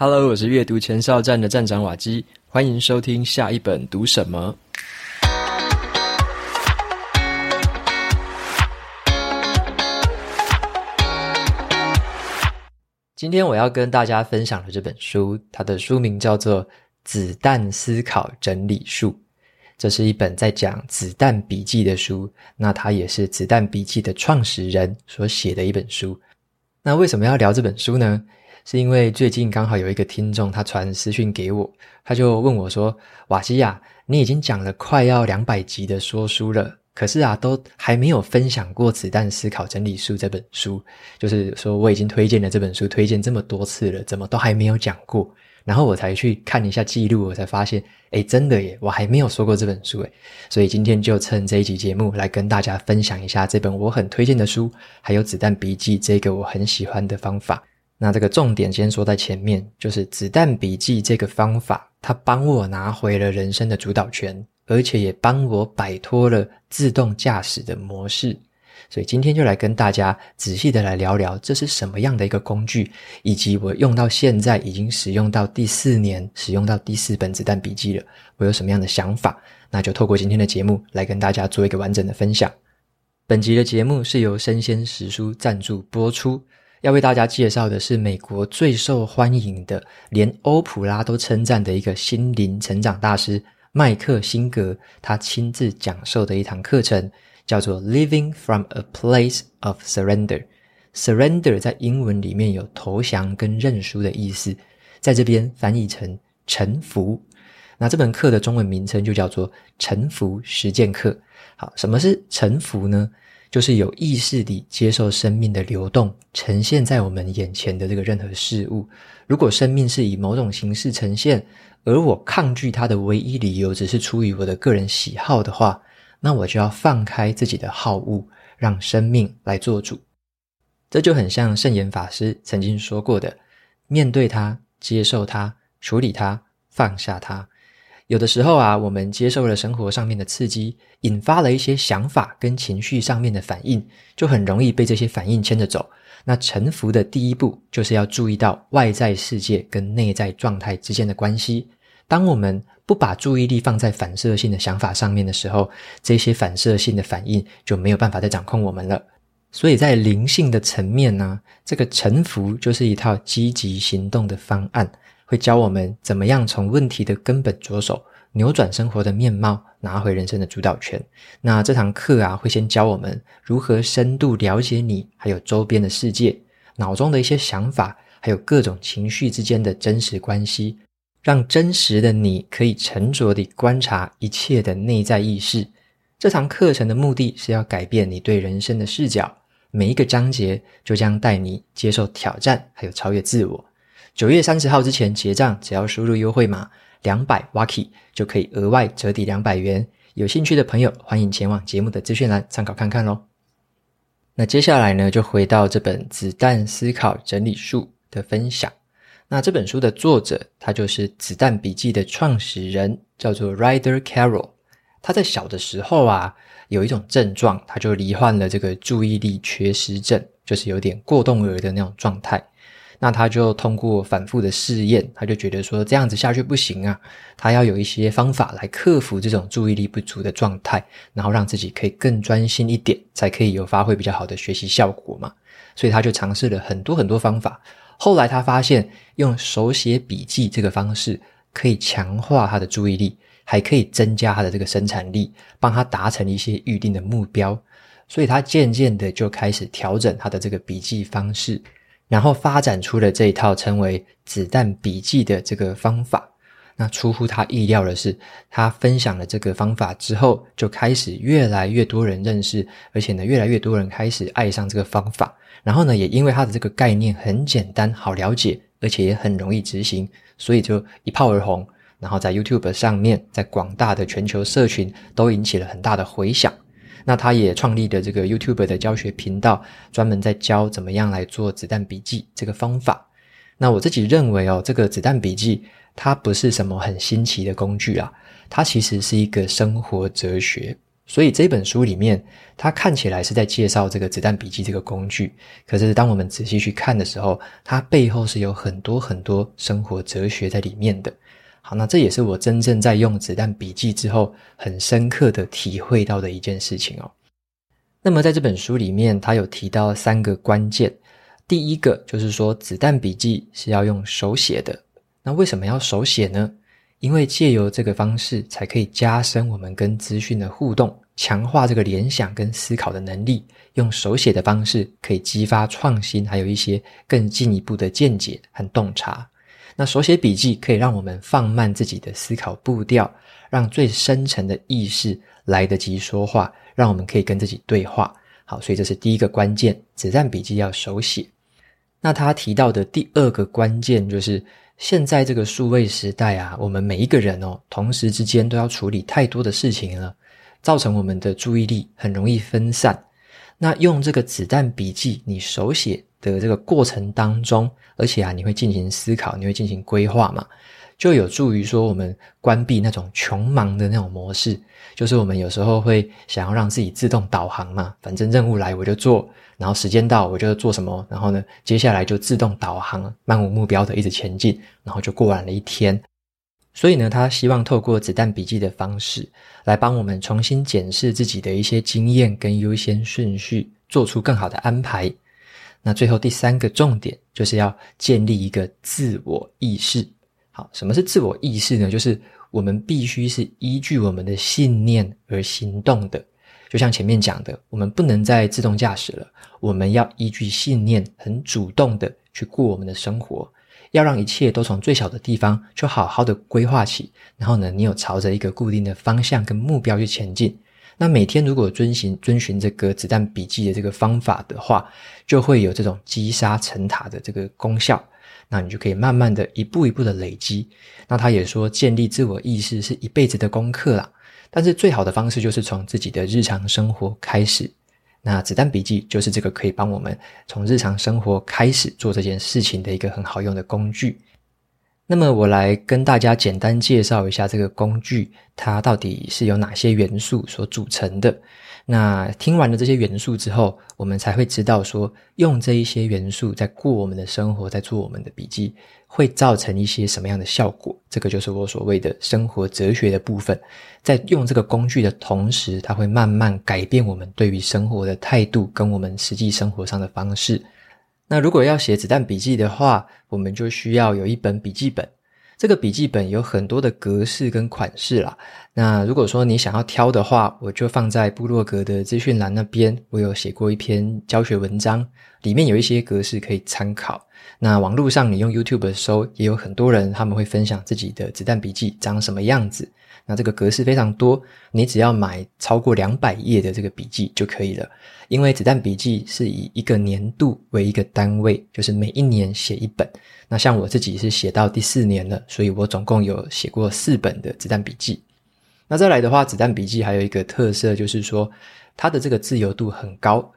Hello，我是阅读前哨站的站长瓦基，欢迎收听下一本读什么。今天我要跟大家分享的这本书，它的书名叫做《子弹思考整理术》，这是一本在讲子弹笔记的书。那它也是子弹笔记的创始人所写的一本书。那为什么要聊这本书呢？是因为最近刚好有一个听众他传私讯给我，他就问我说：“瓦西亚，你已经讲了快要两百集的说书了。”可是啊，都还没有分享过《子弹思考整理术》这本书，就是说我已经推荐了这本书，推荐这么多次了，怎么都还没有讲过？然后我才去看一下记录，我才发现，诶，真的耶，我还没有说过这本书诶。所以今天就趁这一集节目来跟大家分享一下这本我很推荐的书，还有《子弹笔记》这个我很喜欢的方法。那这个重点先说在前面，就是《子弹笔记》这个方法，它帮我拿回了人生的主导权。而且也帮我摆脱了自动驾驶的模式，所以今天就来跟大家仔细的来聊聊，这是什么样的一个工具，以及我用到现在已经使用到第四年，使用到第四本子弹笔记了，我有什么样的想法？那就透过今天的节目来跟大家做一个完整的分享。本集的节目是由生鲜时书赞助播出，要为大家介绍的是美国最受欢迎的，连欧普拉都称赞的一个心灵成长大师。麦克辛格他亲自讲授的一堂课程，叫做《Living from a Place of Surrender》。Surrender 在英文里面有投降跟认输的意思，在这边翻译成臣服。那这门课的中文名称就叫做“臣服实践课”。好，什么是臣服呢？就是有意识地接受生命的流动，呈现在我们眼前的这个任何事物。如果生命是以某种形式呈现，而我抗拒它的唯一理由只是出于我的个人喜好的话，那我就要放开自己的好恶，让生命来做主。这就很像圣严法师曾经说过的：面对它，接受它，处理它，放下它。有的时候啊，我们接受了生活上面的刺激，引发了一些想法跟情绪上面的反应，就很容易被这些反应牵着走。那臣服的第一步，就是要注意到外在世界跟内在状态之间的关系。当我们不把注意力放在反射性的想法上面的时候，这些反射性的反应就没有办法再掌控我们了。所以在灵性的层面呢，这个臣服就是一套积极行动的方案，会教我们怎么样从问题的根本着手，扭转生活的面貌，拿回人生的主导权。那这堂课啊，会先教我们如何深度了解你，还有周边的世界，脑中的一些想法，还有各种情绪之间的真实关系。让真实的你可以沉着地观察一切的内在意识。这堂课程的目的是要改变你对人生的视角。每一个章节就将带你接受挑战，还有超越自我。九月三十号之前结账，只要输入优惠码两百 Waki 就可以额外折抵两百元。有兴趣的朋友，欢迎前往节目的资讯栏参考看看喽。那接下来呢，就回到这本《子弹思考整理术》的分享。那这本书的作者，他就是《子弹笔记》的创始人，叫做 Ryder Carroll。他在小的时候啊，有一种症状，他就罹患了这个注意力缺失症，就是有点过动儿的那种状态。那他就通过反复的试验，他就觉得说这样子下去不行啊，他要有一些方法来克服这种注意力不足的状态，然后让自己可以更专心一点，才可以有发挥比较好的学习效果嘛。所以他就尝试了很多很多方法。后来他发现，用手写笔记这个方式可以强化他的注意力，还可以增加他的这个生产力，帮他达成一些预定的目标。所以他渐渐的就开始调整他的这个笔记方式，然后发展出了这一套称为“子弹笔记”的这个方法。那出乎他意料的是，他分享了这个方法之后，就开始越来越多人认识，而且呢，越来越多人开始爱上这个方法。然后呢，也因为他的这个概念很简单、好了解，而且也很容易执行，所以就一炮而红。然后在 YouTube 上面，在广大的全球社群都引起了很大的回响。那他也创立了这个 YouTube 的教学频道，专门在教怎么样来做子弹笔记这个方法。那我自己认为哦，这个子弹笔记它不是什么很新奇的工具啊，它其实是一个生活哲学。所以这本书里面，它看起来是在介绍这个子弹笔记这个工具，可是当我们仔细去看的时候，它背后是有很多很多生活哲学在里面的。好，那这也是我真正在用子弹笔记之后，很深刻的体会到的一件事情哦。那么在这本书里面，它有提到三个关键，第一个就是说，子弹笔记是要用手写的。那为什么要手写呢？因为借由这个方式，才可以加深我们跟资讯的互动，强化这个联想跟思考的能力。用手写的方式，可以激发创新，还有一些更进一步的见解和洞察。那手写笔记可以让我们放慢自己的思考步调，让最深层的意识来得及说话，让我们可以跟自己对话。好，所以这是第一个关键，子弹笔记要手写。那他提到的第二个关键就是。现在这个数位时代啊，我们每一个人哦，同时之间都要处理太多的事情了，造成我们的注意力很容易分散。那用这个子弹笔记，你手写的这个过程当中，而且啊，你会进行思考，你会进行规划嘛，就有助于说我们关闭那种穷忙的那种模式。就是我们有时候会想要让自己自动导航嘛，反正任务来我就做。然后时间到，我就做什么，然后呢，接下来就自动导航，漫无目标的一直前进，然后就过完了一天。所以呢，他希望透过子弹笔记的方式，来帮我们重新检视自己的一些经验跟优先顺序，做出更好的安排。那最后第三个重点，就是要建立一个自我意识。好，什么是自我意识呢？就是我们必须是依据我们的信念而行动的。就像前面讲的，我们不能再自动驾驶了，我们要依据信念，很主动的去过我们的生活，要让一切都从最小的地方就好好的规划起。然后呢，你有朝着一个固定的方向跟目标去前进。那每天如果遵循遵循这个子弹笔记的这个方法的话，就会有这种积沙成塔的这个功效。那你就可以慢慢的一步一步的累积。那他也说，建立自我意识是一辈子的功课啦。但是最好的方式就是从自己的日常生活开始。那子弹笔记就是这个可以帮我们从日常生活开始做这件事情的一个很好用的工具。那么我来跟大家简单介绍一下这个工具，它到底是由哪些元素所组成的。那听完了这些元素之后，我们才会知道说，用这一些元素在过我们的生活，在做我们的笔记，会造成一些什么样的效果。这个就是我所谓的生活哲学的部分。在用这个工具的同时，它会慢慢改变我们对于生活的态度，跟我们实际生活上的方式。那如果要写子弹笔记的话，我们就需要有一本笔记本。这个笔记本有很多的格式跟款式啦。那如果说你想要挑的话，我就放在部落格的资讯栏那边。我有写过一篇教学文章，里面有一些格式可以参考。那网络上你用 YouTube 搜，也有很多人他们会分享自己的子弹笔记长什么样子。那这个格式非常多，你只要买超过两百页的这个笔记就可以了。因为子弹笔记是以一个年度为一个单位，就是每一年写一本。那像我自己是写到第四年了，所以我总共有写过四本的子弹笔记。那再来的话，子弹笔记还有一个特色就是说，它的这个自由度很高。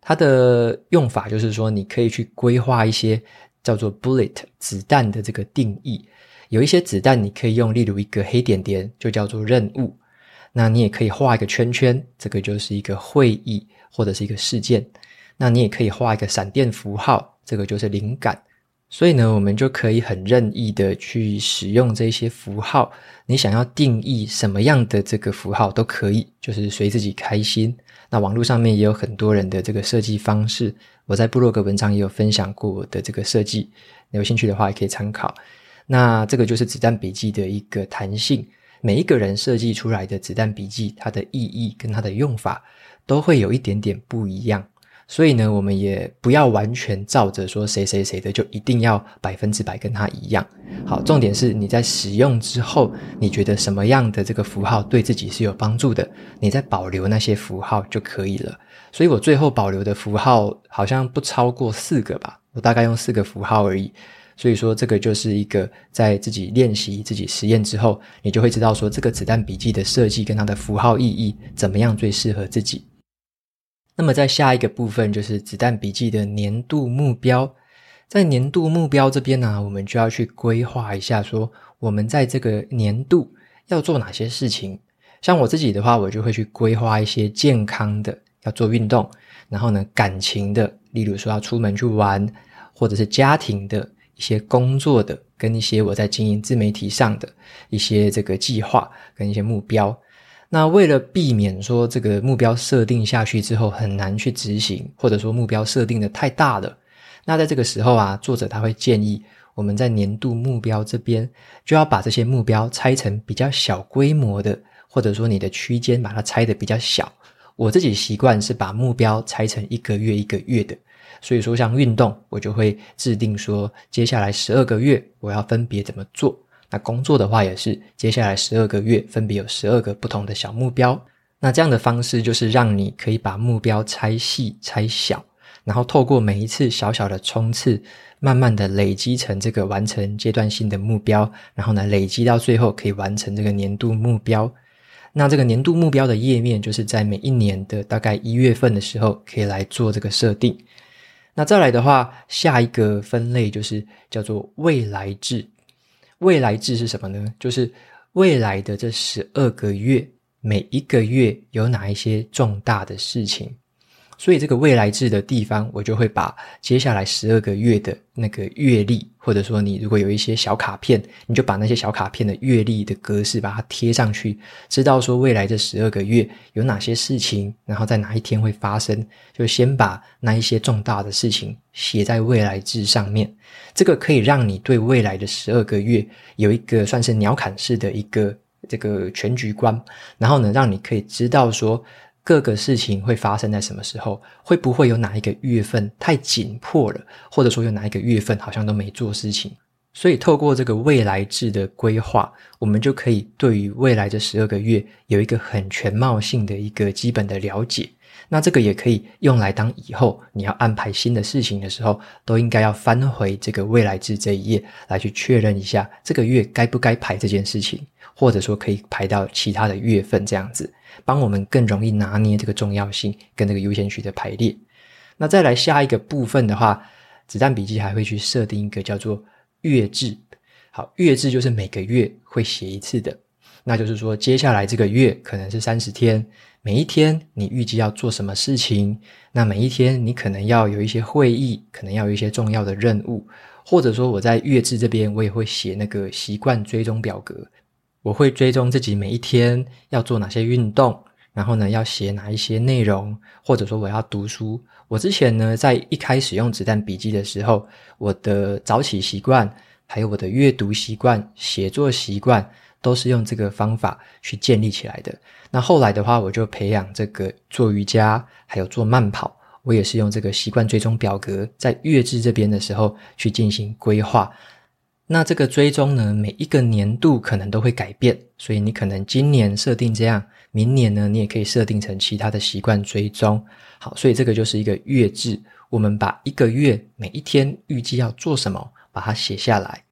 它的用法就是说，你可以去规划一些叫做 bullet 子弹的这个定义。有一些子弹你可以用，例如一个黑点点就叫做任务，那你也可以画一个圈圈，这个就是一个会议或者是一个事件。那你也可以画一个闪电符号，这个就是灵感。所以呢，我们就可以很任意的去使用这些符号，你想要定义什么样的这个符号都可以，就是随自己开心。那网络上面也有很多人的这个设计方式，我在部落格文章也有分享过我的这个设计，有兴趣的话也可以参考。那这个就是子弹笔记的一个弹性，每一个人设计出来的子弹笔记，它的意义跟它的用法都会有一点点不一样。所以呢，我们也不要完全照着说谁谁谁的就一定要百分之百跟他一样。好，重点是你在使用之后，你觉得什么样的这个符号对自己是有帮助的，你再保留那些符号就可以了。所以我最后保留的符号好像不超过四个吧，我大概用四个符号而已。所以说，这个就是一个在自己练习、自己实验之后，你就会知道说，这个子弹笔记的设计跟它的符号意义怎么样最适合自己。那么，在下一个部分就是子弹笔记的年度目标。在年度目标这边呢，我们就要去规划一下，说我们在这个年度要做哪些事情。像我自己的话，我就会去规划一些健康的，要做运动，然后呢，感情的，例如说要出门去玩，或者是家庭的一些工作的，跟一些我在经营自媒体上的一些这个计划跟一些目标。那为了避免说这个目标设定下去之后很难去执行，或者说目标设定的太大了，那在这个时候啊，作者他会建议。我们在年度目标这边，就要把这些目标拆成比较小规模的，或者说你的区间把它拆得比较小。我自己习惯是把目标拆成一个月一个月的，所以说像运动，我就会制定说接下来十二个月我要分别怎么做。那工作的话也是，接下来十二个月分别有十二个不同的小目标。那这样的方式就是让你可以把目标拆细拆小，然后透过每一次小小的冲刺。慢慢的累积成这个完成阶段性的目标，然后呢，累积到最后可以完成这个年度目标。那这个年度目标的页面，就是在每一年的大概一月份的时候，可以来做这个设定。那再来的话，下一个分类就是叫做未来制。未来制是什么呢？就是未来的这十二个月，每一个月有哪一些重大的事情。所以这个未来制的地方，我就会把接下来十二个月的那个月历，或者说你如果有一些小卡片，你就把那些小卡片的月历的格式把它贴上去，知道说未来这十二个月有哪些事情，然后在哪一天会发生，就先把那一些重大的事情写在未来制上面。这个可以让你对未来的十二个月有一个算是鸟瞰式的一个这个全局观，然后呢，让你可以知道说。各个事情会发生在什么时候？会不会有哪一个月份太紧迫了？或者说有哪一个月份好像都没做事情？所以透过这个未来制的规划，我们就可以对于未来这十二个月有一个很全貌性的一个基本的了解。那这个也可以用来当以后你要安排新的事情的时候，都应该要翻回这个未来制这一页来去确认一下这个月该不该排这件事情，或者说可以排到其他的月份这样子。帮我们更容易拿捏这个重要性跟这个优先序的排列。那再来下一个部分的话，子弹笔记还会去设定一个叫做月志。好，月志就是每个月会写一次的。那就是说，接下来这个月可能是三十天，每一天你预计要做什么事情？那每一天你可能要有一些会议，可能要有一些重要的任务，或者说我在月志这边我也会写那个习惯追踪表格。我会追踪自己每一天要做哪些运动，然后呢，要写哪一些内容，或者说我要读书。我之前呢，在一开始用子弹笔记的时候，我的早起习惯，还有我的阅读习惯、写作习惯，都是用这个方法去建立起来的。那后来的话，我就培养这个做瑜伽，还有做慢跑，我也是用这个习惯追踪表格，在月志这边的时候去进行规划。那这个追踪呢，每一个年度可能都会改变，所以你可能今年设定这样，明年呢，你也可以设定成其他的习惯追踪。好，所以这个就是一个月志，我们把一个月每一天预计要做什么，把它写下来。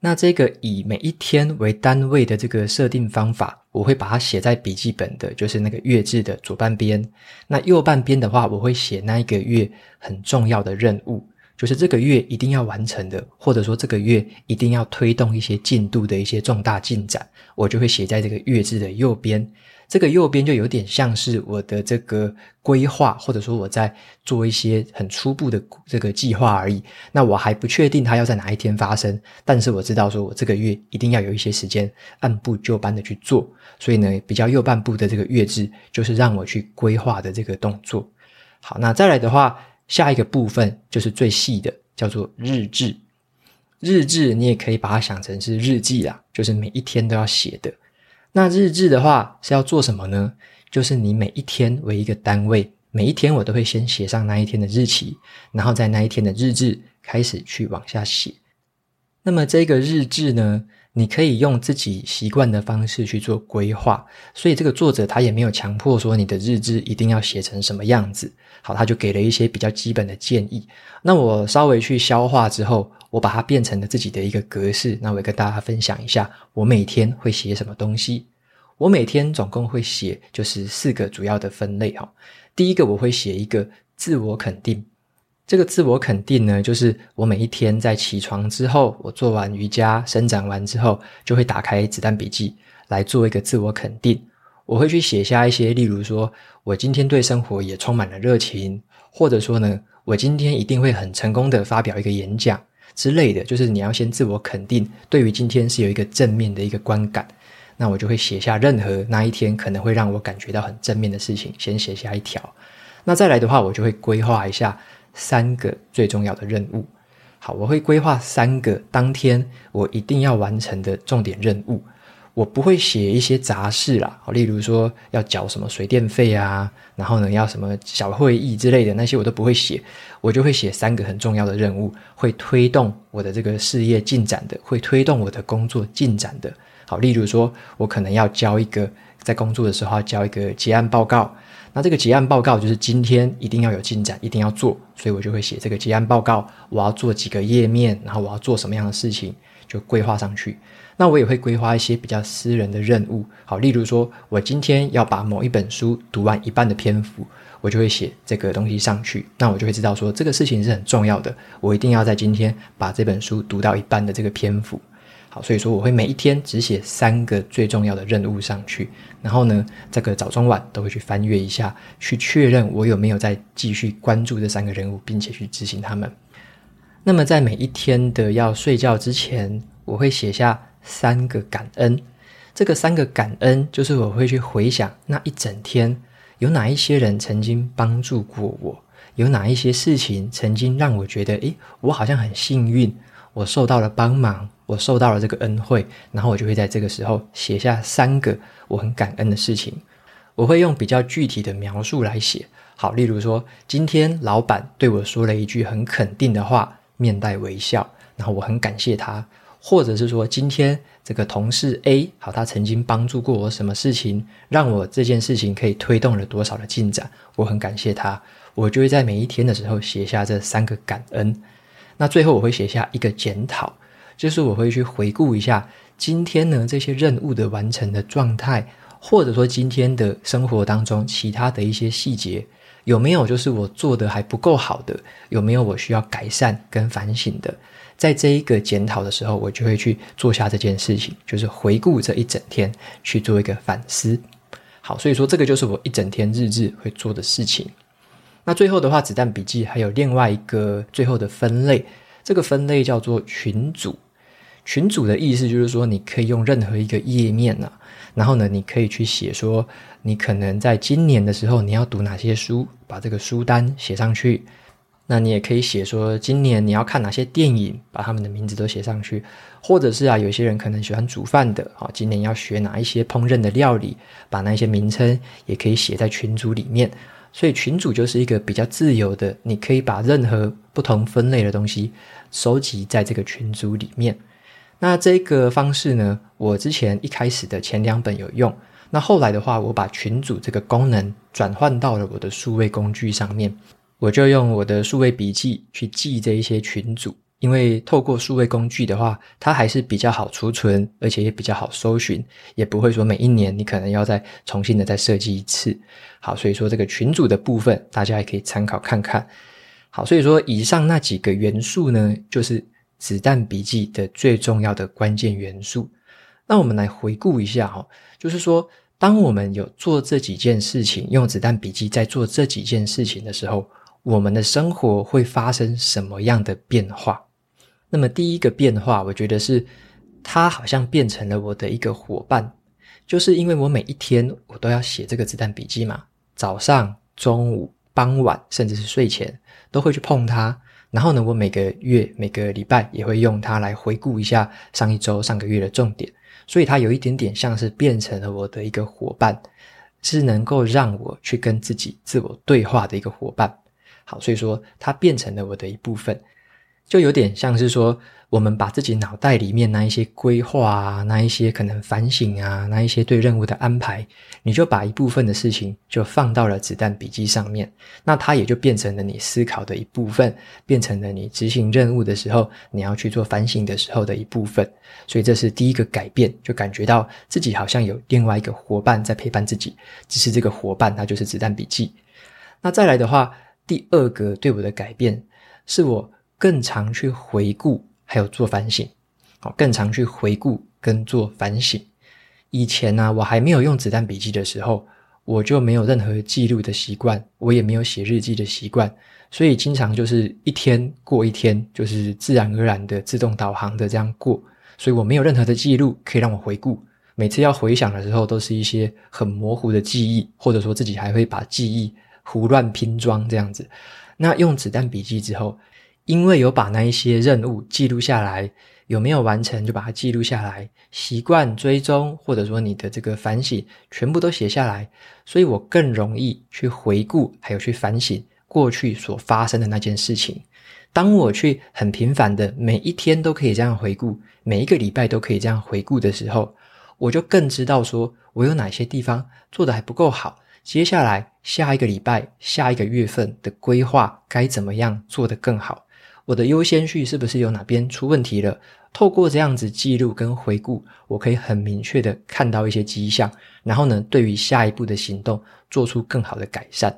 那这个以每一天为单位的这个设定方法，我会把它写在笔记本的，就是那个月志的左半边。那右半边的话，我会写那一个月很重要的任务。就是这个月一定要完成的，或者说这个月一定要推动一些进度的一些重大进展，我就会写在这个月志的右边。这个右边就有点像是我的这个规划，或者说我在做一些很初步的这个计划而已。那我还不确定它要在哪一天发生，但是我知道说我这个月一定要有一些时间按部就班的去做。所以呢，比较右半部的这个月志就是让我去规划的这个动作。好，那再来的话。下一个部分就是最细的，叫做日志。日志你也可以把它想成是日记啦，就是每一天都要写的。那日志的话是要做什么呢？就是你每一天为一个单位，每一天我都会先写上那一天的日期，然后在那一天的日志开始去往下写。那么这个日志呢，你可以用自己习惯的方式去做规划，所以这个作者他也没有强迫说你的日志一定要写成什么样子。好，他就给了一些比较基本的建议。那我稍微去消化之后，我把它变成了自己的一个格式。那我也跟大家分享一下，我每天会写什么东西。我每天总共会写就是四个主要的分类哈。第一个我会写一个自我肯定。这个自我肯定呢，就是我每一天在起床之后，我做完瑜伽、伸展完之后，就会打开子弹笔记来做一个自我肯定。我会去写下一些，例如说我今天对生活也充满了热情，或者说呢，我今天一定会很成功的发表一个演讲之类的。就是你要先自我肯定，对于今天是有一个正面的一个观感。那我就会写下任何那一天可能会让我感觉到很正面的事情，先写下一条。那再来的话，我就会规划一下三个最重要的任务。好，我会规划三个当天我一定要完成的重点任务。我不会写一些杂事啦，好例如说要缴什么水电费啊，然后呢要什么小会议之类的那些我都不会写，我就会写三个很重要的任务，会推动我的这个事业进展的，会推动我的工作进展的。好，例如说我可能要交一个在工作的时候交一个结案报告，那这个结案报告就是今天一定要有进展，一定要做，所以我就会写这个结案报告，我要做几个页面，然后我要做什么样的事情，就规划上去。那我也会规划一些比较私人的任务，好，例如说，我今天要把某一本书读完一半的篇幅，我就会写这个东西上去。那我就会知道说，这个事情是很重要的，我一定要在今天把这本书读到一半的这个篇幅。所以说我会每一天只写三个最重要的任务上去，然后呢，这个早中晚都会去翻阅一下，去确认我有没有在继续关注这三个任务，并且去执行他们。那么在每一天的要睡觉之前，我会写下。三个感恩，这个三个感恩就是我会去回想那一整天有哪一些人曾经帮助过我，有哪一些事情曾经让我觉得，诶，我好像很幸运，我受到了帮忙，我受到了这个恩惠，然后我就会在这个时候写下三个我很感恩的事情。我会用比较具体的描述来写，好，例如说今天老板对我说了一句很肯定的话，面带微笑，然后我很感谢他。或者是说，今天这个同事 A 好，他曾经帮助过我什么事情，让我这件事情可以推动了多少的进展，我很感谢他。我就会在每一天的时候写下这三个感恩。那最后我会写下一个检讨，就是我会去回顾一下今天呢这些任务的完成的状态，或者说今天的生活当中其他的一些细节，有没有就是我做的还不够好的，有没有我需要改善跟反省的。在这一个检讨的时候，我就会去做下这件事情，就是回顾这一整天去做一个反思。好，所以说这个就是我一整天日志会做的事情。那最后的话，子弹笔记还有另外一个最后的分类，这个分类叫做群组。群组的意思就是说，你可以用任何一个页面啊，然后呢，你可以去写说，你可能在今年的时候你要读哪些书，把这个书单写上去。那你也可以写说，今年你要看哪些电影，把他们的名字都写上去，或者是啊，有些人可能喜欢煮饭的，啊，今年要学哪一些烹饪的料理，把那些名称也可以写在群组里面。所以群组就是一个比较自由的，你可以把任何不同分类的东西收集在这个群组里面。那这个方式呢，我之前一开始的前两本有用，那后来的话，我把群组这个功能转换到了我的数位工具上面。我就用我的数位笔记去记这一些群组，因为透过数位工具的话，它还是比较好储存，而且也比较好搜寻，也不会说每一年你可能要再重新的再设计一次。好，所以说这个群组的部分，大家也可以参考看看。好，所以说以上那几个元素呢，就是子弹笔记的最重要的关键元素。那我们来回顾一下哈，就是说，当我们有做这几件事情，用子弹笔记在做这几件事情的时候，我们的生活会发生什么样的变化？那么第一个变化，我觉得是它好像变成了我的一个伙伴，就是因为我每一天我都要写这个子弹笔记嘛，早上、中午、傍晚，甚至是睡前都会去碰它。然后呢，我每个月、每个礼拜也会用它来回顾一下上一周、上个月的重点，所以它有一点点像是变成了我的一个伙伴，是能够让我去跟自己自我对话的一个伙伴。好，所以说它变成了我的一部分，就有点像是说，我们把自己脑袋里面那一些规划啊，那一些可能反省啊，那一些对任务的安排，你就把一部分的事情就放到了子弹笔记上面，那它也就变成了你思考的一部分，变成了你执行任务的时候，你要去做反省的时候的一部分。所以这是第一个改变，就感觉到自己好像有另外一个伙伴在陪伴自己，只是这个伙伴它就是子弹笔记。那再来的话。第二个对我的改变，是我更常去回顾，还有做反省，好，更常去回顾跟做反省。以前呢、啊，我还没有用子弹笔记的时候，我就没有任何记录的习惯，我也没有写日记的习惯，所以经常就是一天过一天，就是自然而然的自动导航的这样过，所以我没有任何的记录可以让我回顾。每次要回想的时候，都是一些很模糊的记忆，或者说自己还会把记忆胡乱拼装这样子。那用子弹笔记之后，因为有把那一些任务记录下来。有没有完成就把它记录下来，习惯追踪或者说你的这个反省全部都写下来，所以我更容易去回顾，还有去反省过去所发生的那件事情。当我去很频繁的每一天都可以这样回顾，每一个礼拜都可以这样回顾的时候，我就更知道说我有哪些地方做得还不够好，接下来下一个礼拜、下一个月份的规划该怎么样做得更好。我的优先序是不是有哪边出问题了？透过这样子记录跟回顾，我可以很明确的看到一些迹象，然后呢，对于下一步的行动做出更好的改善。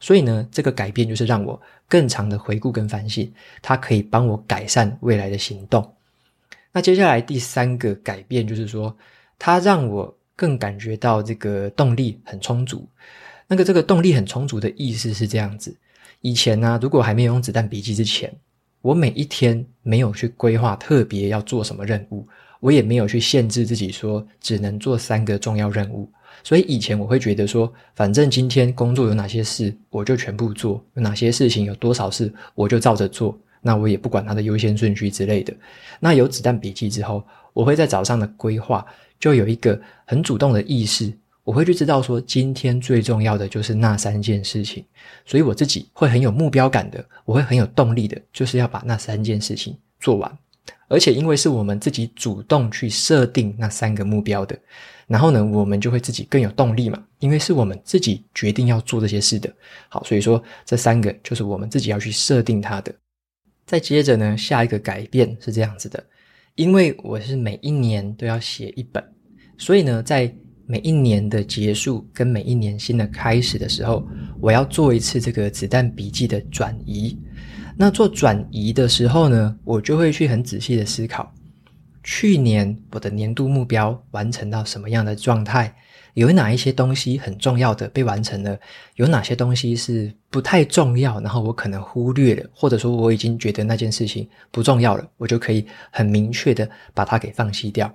所以呢，这个改变就是让我更长的回顾跟反省，它可以帮我改善未来的行动。那接下来第三个改变就是说，它让我更感觉到这个动力很充足。那个这个动力很充足的意思是这样子：以前呢，如果还没有用子弹笔记之前。我每一天没有去规划特别要做什么任务，我也没有去限制自己说只能做三个重要任务。所以以前我会觉得说，反正今天工作有哪些事，我就全部做；有哪些事情有多少事，我就照着做。那我也不管它的优先顺序之类的。那有子弹笔记之后，我会在早上的规划就有一个很主动的意识。我会去知道说，今天最重要的就是那三件事情，所以我自己会很有目标感的，我会很有动力的，就是要把那三件事情做完。而且因为是我们自己主动去设定那三个目标的，然后呢，我们就会自己更有动力嘛，因为是我们自己决定要做这些事的。好，所以说这三个就是我们自己要去设定它的。再接着呢，下一个改变是这样子的，因为我是每一年都要写一本，所以呢，在每一年的结束跟每一年新的开始的时候，我要做一次这个子弹笔记的转移。那做转移的时候呢，我就会去很仔细的思考，去年我的年度目标完成到什么样的状态，有哪一些东西很重要的被完成了，有哪些东西是不太重要，然后我可能忽略了，或者说我已经觉得那件事情不重要了，我就可以很明确的把它给放弃掉。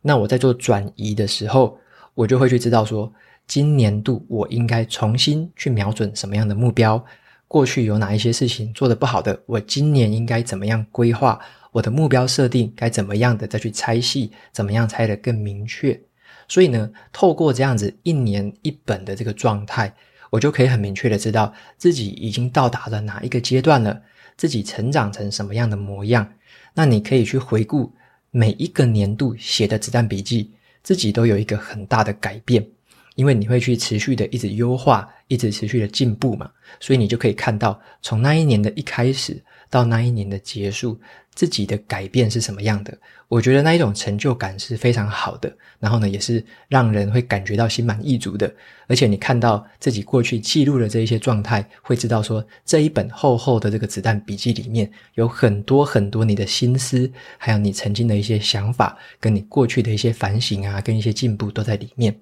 那我在做转移的时候，我就会去知道说，今年度我应该重新去瞄准什么样的目标？过去有哪一些事情做得不好的？我今年应该怎么样规划我的目标设定？该怎么样的再去拆细？怎么样拆得更明确？所以呢，透过这样子一年一本的这个状态，我就可以很明确的知道自己已经到达了哪一个阶段了，自己成长成什么样的模样。那你可以去回顾每一个年度写的子弹笔记。自己都有一个很大的改变，因为你会去持续的一直优化，一直持续的进步嘛，所以你就可以看到从那一年的一开始到那一年的结束，自己的改变是什么样的。我觉得那一种成就感是非常好的，然后呢，也是让人会感觉到心满意足的。而且你看到自己过去记录的这一些状态，会知道说这一本厚厚的这个子弹笔记里面有很多很多你的心思，还有你曾经的一些想法，跟你过去的一些反省啊，跟一些进步都在里面。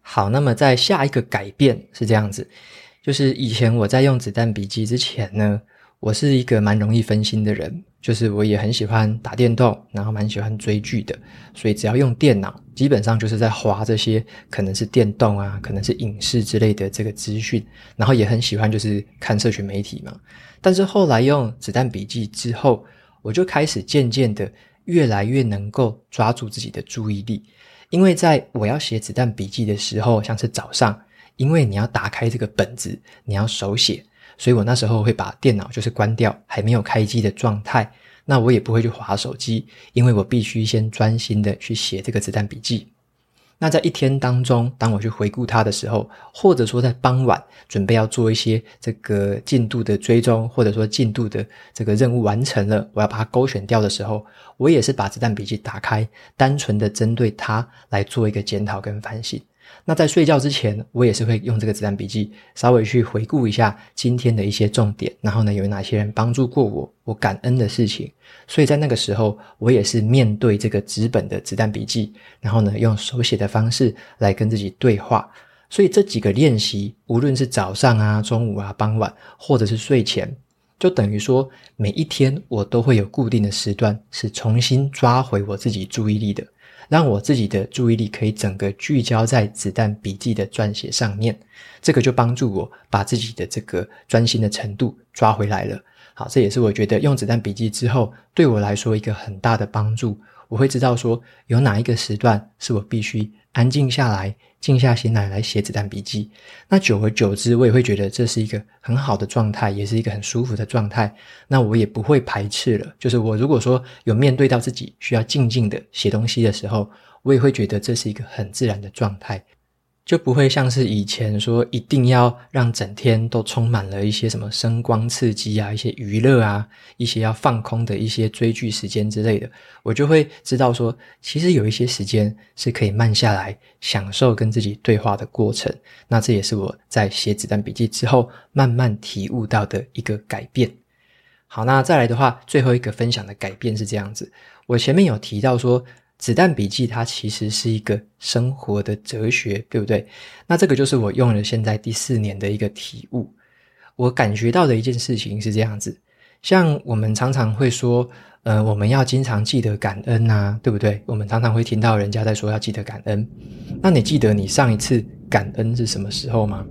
好，那么在下一个改变是这样子，就是以前我在用子弹笔记之前呢，我是一个蛮容易分心的人。就是我也很喜欢打电动，然后蛮喜欢追剧的，所以只要用电脑，基本上就是在划这些可能是电动啊，可能是影视之类的这个资讯，然后也很喜欢就是看社群媒体嘛。但是后来用子弹笔记之后，我就开始渐渐的越来越能够抓住自己的注意力，因为在我要写子弹笔记的时候，像是早上，因为你要打开这个本子，你要手写。所以我那时候会把电脑就是关掉，还没有开机的状态。那我也不会去滑手机，因为我必须先专心的去写这个子弹笔记。那在一天当中，当我去回顾它的时候，或者说在傍晚准备要做一些这个进度的追踪，或者说进度的这个任务完成了，我要把它勾选掉的时候，我也是把子弹笔记打开，单纯的针对它来做一个检讨跟反省。那在睡觉之前，我也是会用这个子弹笔记，稍微去回顾一下今天的一些重点，然后呢，有哪些人帮助过我，我感恩的事情。所以在那个时候，我也是面对这个纸本的子弹笔记，然后呢，用手写的方式来跟自己对话。所以这几个练习，无论是早上啊、中午啊、傍晚，或者是睡前，就等于说每一天我都会有固定的时段，是重新抓回我自己注意力的。让我自己的注意力可以整个聚焦在子弹笔记的撰写上面，这个就帮助我把自己的这个专心的程度抓回来了。好，这也是我觉得用子弹笔记之后对我来说一个很大的帮助。我会知道说有哪一个时段是我必须安静下来。静下心来来写子弹笔记，那久而久之，我也会觉得这是一个很好的状态，也是一个很舒服的状态。那我也不会排斥了。就是我如果说有面对到自己需要静静的写东西的时候，我也会觉得这是一个很自然的状态。就不会像是以前说一定要让整天都充满了一些什么声光刺激啊，一些娱乐啊，一些要放空的一些追剧时间之类的，我就会知道说，其实有一些时间是可以慢下来，享受跟自己对话的过程。那这也是我在写子弹笔记之后慢慢体悟到的一个改变。好，那再来的话，最后一个分享的改变是这样子，我前面有提到说。子弹笔记，它其实是一个生活的哲学，对不对？那这个就是我用了现在第四年的一个体悟。我感觉到的一件事情是这样子，像我们常常会说，呃，我们要经常记得感恩呐，对不对？我们常常会听到人家在说要记得感恩。那你记得你上一次感恩是什么时候吗？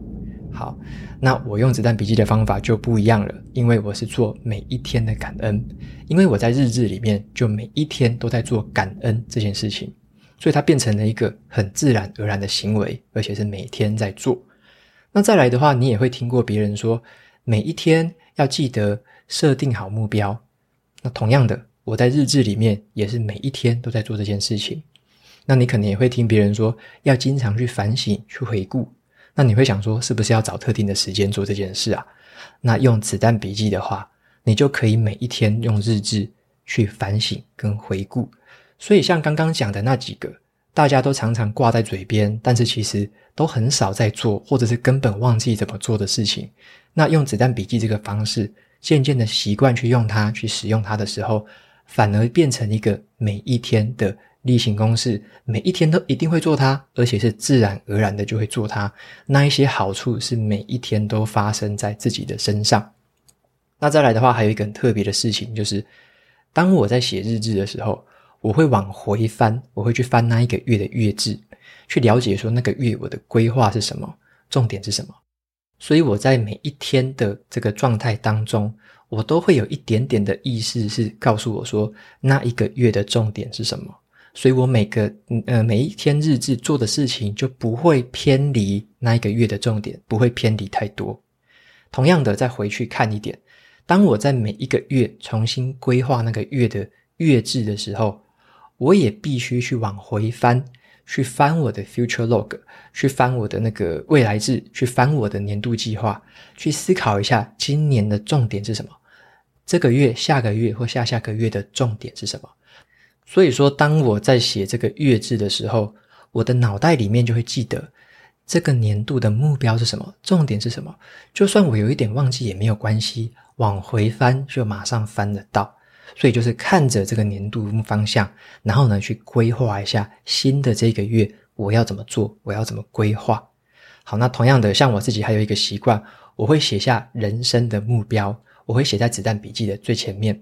好，那我用子弹笔记的方法就不一样了，因为我是做每一天的感恩，因为我在日志里面就每一天都在做感恩这件事情，所以它变成了一个很自然而然的行为，而且是每天在做。那再来的话，你也会听过别人说，每一天要记得设定好目标。那同样的，我在日志里面也是每一天都在做这件事情。那你可能也会听别人说，要经常去反省、去回顾。那你会想说，是不是要找特定的时间做这件事啊？那用子弹笔记的话，你就可以每一天用日志去反省跟回顾。所以像刚刚讲的那几个，大家都常常挂在嘴边，但是其实都很少在做，或者是根本忘记怎么做的事情。那用子弹笔记这个方式，渐渐的习惯去用它，去使用它的时候，反而变成一个每一天的。例行公事，每一天都一定会做它，而且是自然而然的就会做它。那一些好处是每一天都发生在自己的身上。那再来的话，还有一个很特别的事情，就是当我在写日志的时候，我会往回翻，我会去翻那一个月的月志，去了解说那个月我的规划是什么，重点是什么。所以我在每一天的这个状态当中，我都会有一点点的意识是告诉我说，那一个月的重点是什么。所以我每个呃每一天日志做的事情就不会偏离那一个月的重点，不会偏离太多。同样的，再回去看一点，当我在每一个月重新规划那个月的月志的时候，我也必须去往回翻，去翻我的 future log，去翻我的那个未来志，去翻我的年度计划，去思考一下今年的重点是什么，这个月、下个月或下下个月的重点是什么。所以说，当我在写这个月志的时候，我的脑袋里面就会记得这个年度的目标是什么，重点是什么。就算我有一点忘记也没有关系，往回翻就马上翻得到。所以就是看着这个年度方向，然后呢，去规划一下新的这个月我要怎么做，我要怎么规划。好，那同样的，像我自己还有一个习惯，我会写下人生的目标，我会写在子弹笔记的最前面。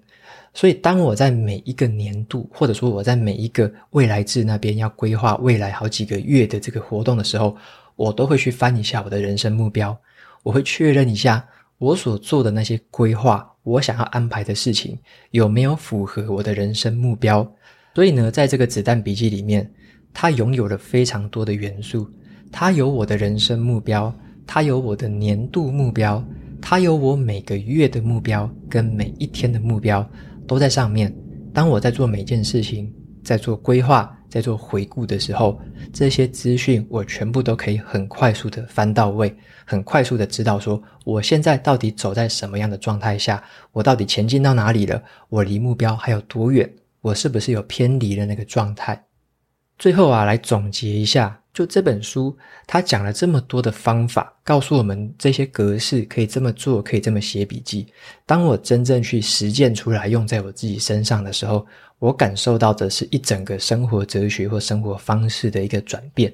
所以，当我在每一个年度，或者说我在每一个未来志那边要规划未来好几个月的这个活动的时候，我都会去翻一下我的人生目标，我会确认一下我所做的那些规划，我想要安排的事情有没有符合我的人生目标。所以呢，在这个子弹笔记里面，它拥有了非常多的元素，它有我的人生目标，它有我的年度目标，它有我每个月的目标跟每一天的目标。都在上面。当我在做每件事情，在做规划，在做回顾的时候，这些资讯我全部都可以很快速的翻到位，很快速的知道说我现在到底走在什么样的状态下，我到底前进到哪里了，我离目标还有多远，我是不是有偏离了那个状态？最后啊，来总结一下就这本书，它讲了这么多的方法，告诉我们这些格式可以这么做，可以这么写笔记。当我真正去实践出来，用在我自己身上的时候，我感受到的是一整个生活哲学或生活方式的一个转变。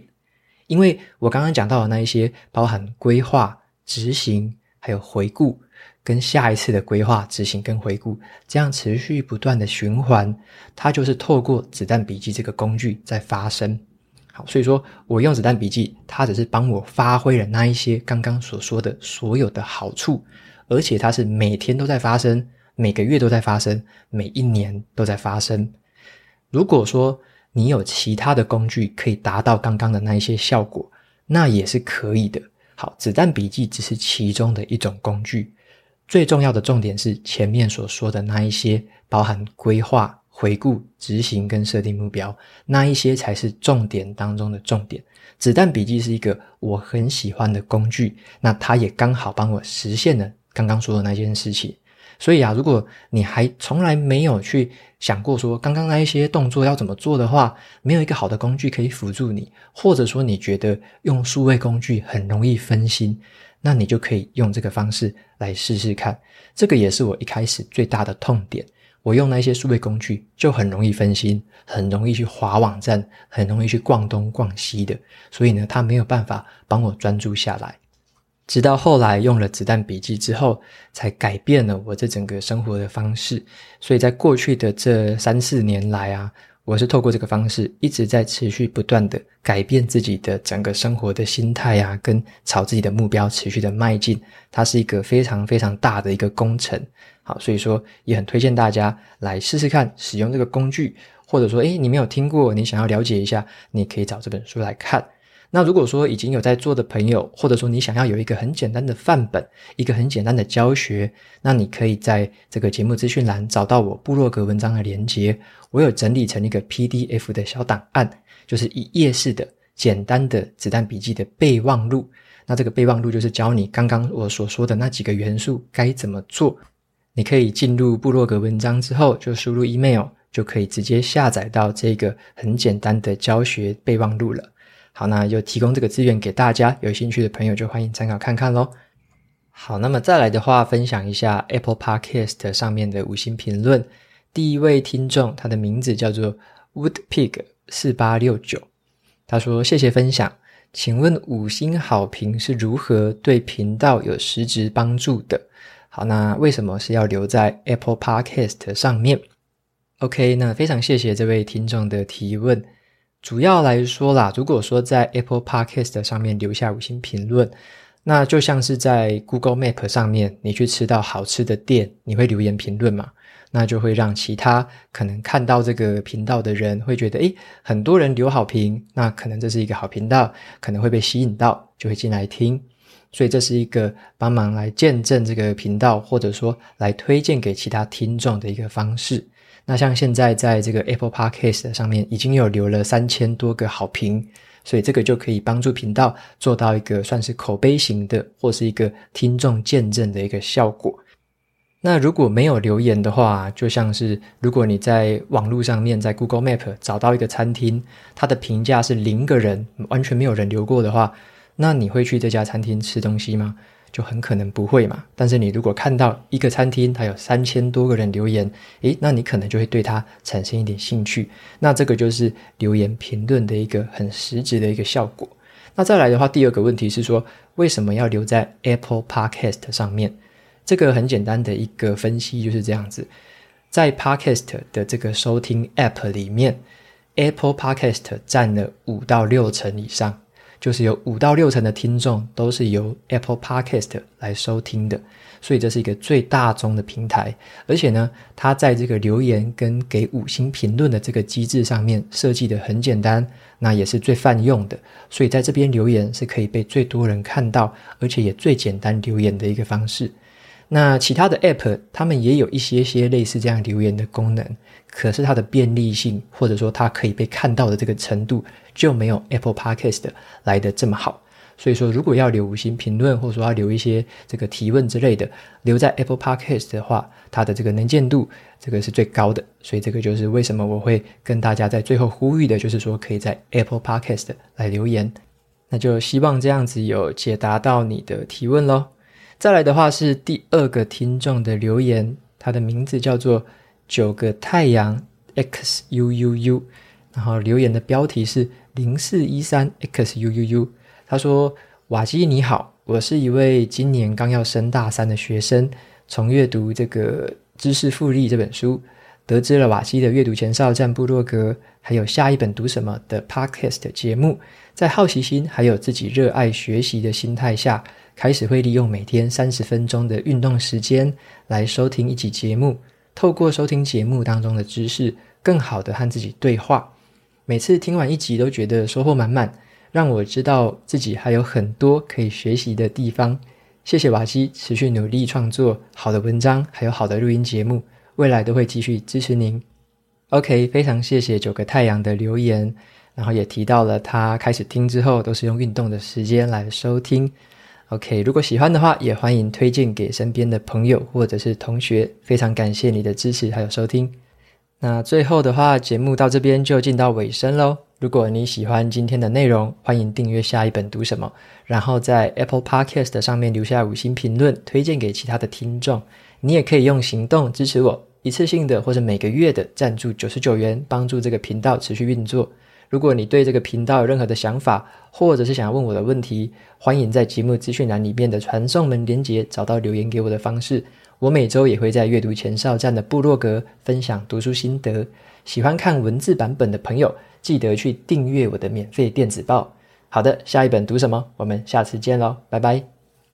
因为我刚刚讲到的那一些，包含规划、执行，还有回顾，跟下一次的规划、执行跟回顾，这样持续不断的循环，它就是透过子弹笔记这个工具在发生。好，所以说我用子弹笔记，它只是帮我发挥了那一些刚刚所说的所有的好处，而且它是每天都在发生，每个月都在发生，每一年都在发生。如果说你有其他的工具可以达到刚刚的那一些效果，那也是可以的。好，子弹笔记只是其中的一种工具，最重要的重点是前面所说的那一些，包含规划。回顾、执行跟设定目标，那一些才是重点当中的重点。子弹笔记是一个我很喜欢的工具，那它也刚好帮我实现了刚刚说的那件事情。所以啊，如果你还从来没有去想过说刚刚那一些动作要怎么做的话，没有一个好的工具可以辅助你，或者说你觉得用数位工具很容易分心，那你就可以用这个方式来试试看。这个也是我一开始最大的痛点。我用那些数位工具就很容易分心，很容易去划网站，很容易去逛东逛西的，所以呢，他没有办法帮我专注下来。直到后来用了子弹笔记之后，才改变了我这整个生活的方式。所以在过去的这三四年来啊，我是透过这个方式一直在持续不断的改变自己的整个生活的心态啊，跟朝自己的目标持续的迈进。它是一个非常非常大的一个工程。好，所以说也很推荐大家来试试看使用这个工具，或者说，诶，你没有听过，你想要了解一下，你可以找这本书来看。那如果说已经有在做的朋友，或者说你想要有一个很简单的范本，一个很简单的教学，那你可以在这个节目资讯栏找到我部落格文章的连接，我有整理成一个 PDF 的小档案，就是一页式的简单的子弹笔记的备忘录。那这个备忘录就是教你刚刚我所说的那几个元素该怎么做。你可以进入部落格文章之后，就输入 email，就可以直接下载到这个很简单的教学备忘录了。好，那就提供这个资源给大家，有兴趣的朋友就欢迎参考看看喽。好，那么再来的话，分享一下 Apple Podcast 上面的五星评论。第一位听众，他的名字叫做 Woodpig 四八六九，他说：“谢谢分享，请问五星好评是如何对频道有实质帮助的？”好，那为什么是要留在 Apple Podcast 上面？OK，那非常谢谢这位听众的提问。主要来说啦，如果说在 Apple Podcast 上面留下五星评论，那就像是在 Google Map 上面，你去吃到好吃的店，你会留言评论嘛？那就会让其他可能看到这个频道的人会觉得，诶，很多人留好评，那可能这是一个好频道，可能会被吸引到，就会进来听。所以这是一个帮忙来见证这个频道，或者说来推荐给其他听众的一个方式。那像现在在这个 Apple Podcast 上面已经有留了三千多个好评，所以这个就可以帮助频道做到一个算是口碑型的，或是一个听众见证的一个效果。那如果没有留言的话，就像是如果你在网络上面在 Google Map 找到一个餐厅，它的评价是零个人，完全没有人留过的话。那你会去这家餐厅吃东西吗？就很可能不会嘛。但是你如果看到一个餐厅，它有三千多个人留言，诶，那你可能就会对它产生一点兴趣。那这个就是留言评论的一个很实质的一个效果。那再来的话，第二个问题是说，为什么要留在 Apple Podcast 上面？这个很简单的一个分析就是这样子，在 Podcast 的这个收听 App 里面，Apple Podcast 占了五到六成以上。就是有五到六成的听众都是由 Apple Podcast 来收听的，所以这是一个最大宗的平台。而且呢，它在这个留言跟给五星评论的这个机制上面设计的很简单，那也是最泛用的。所以在这边留言是可以被最多人看到，而且也最简单留言的一个方式。那其他的 App，他们也有一些些类似这样留言的功能，可是它的便利性或者说它可以被看到的这个程度，就没有 Apple Podcast 来得这么好。所以说，如果要留五星评论，或者说要留一些这个提问之类的，留在 Apple Podcast 的话，它的这个能见度这个是最高的。所以这个就是为什么我会跟大家在最后呼吁的，就是说可以在 Apple Podcast 来留言。那就希望这样子有解答到你的提问喽。再来的话是第二个听众的留言，他的名字叫做九个太阳 X U U U，然后留言的标题是零四一三 X U U U。他说：“瓦基你好，我是一位今年刚要升大三的学生，从阅读这个《知识复利》这本书，得知了瓦基的阅读前哨站部落格，还有下一本读什么的 Podcast 节目，在好奇心还有自己热爱学习的心态下，开始会利用每天三十分钟的运动时间来收听一集节目，透过收听节目当中的知识，更好的和自己对话。每次听完一集都觉得收获满满。”让我知道自己还有很多可以学习的地方。谢谢瓦基持续努力创作好的文章，还有好的录音节目，未来都会继续支持您。OK，非常谢谢九个太阳的留言，然后也提到了他开始听之后都是用运动的时间来收听。OK，如果喜欢的话，也欢迎推荐给身边的朋友或者是同学。非常感谢你的支持还有收听。那最后的话，节目到这边就进到尾声喽。如果你喜欢今天的内容，欢迎订阅下一本读什么，然后在 Apple Podcast 上面留下五星评论，推荐给其他的听众。你也可以用行动支持我，一次性的或者每个月的赞助九十九元，帮助这个频道持续运作。如果你对这个频道有任何的想法，或者是想要问我的问题，欢迎在节目资讯栏里面的传送门连接找到留言给我的方式。我每周也会在阅读前哨站的部落格分享读书心得。喜欢看文字版本的朋友，记得去订阅我的免费电子报。好的，下一本读什么？我们下次见喽，拜拜。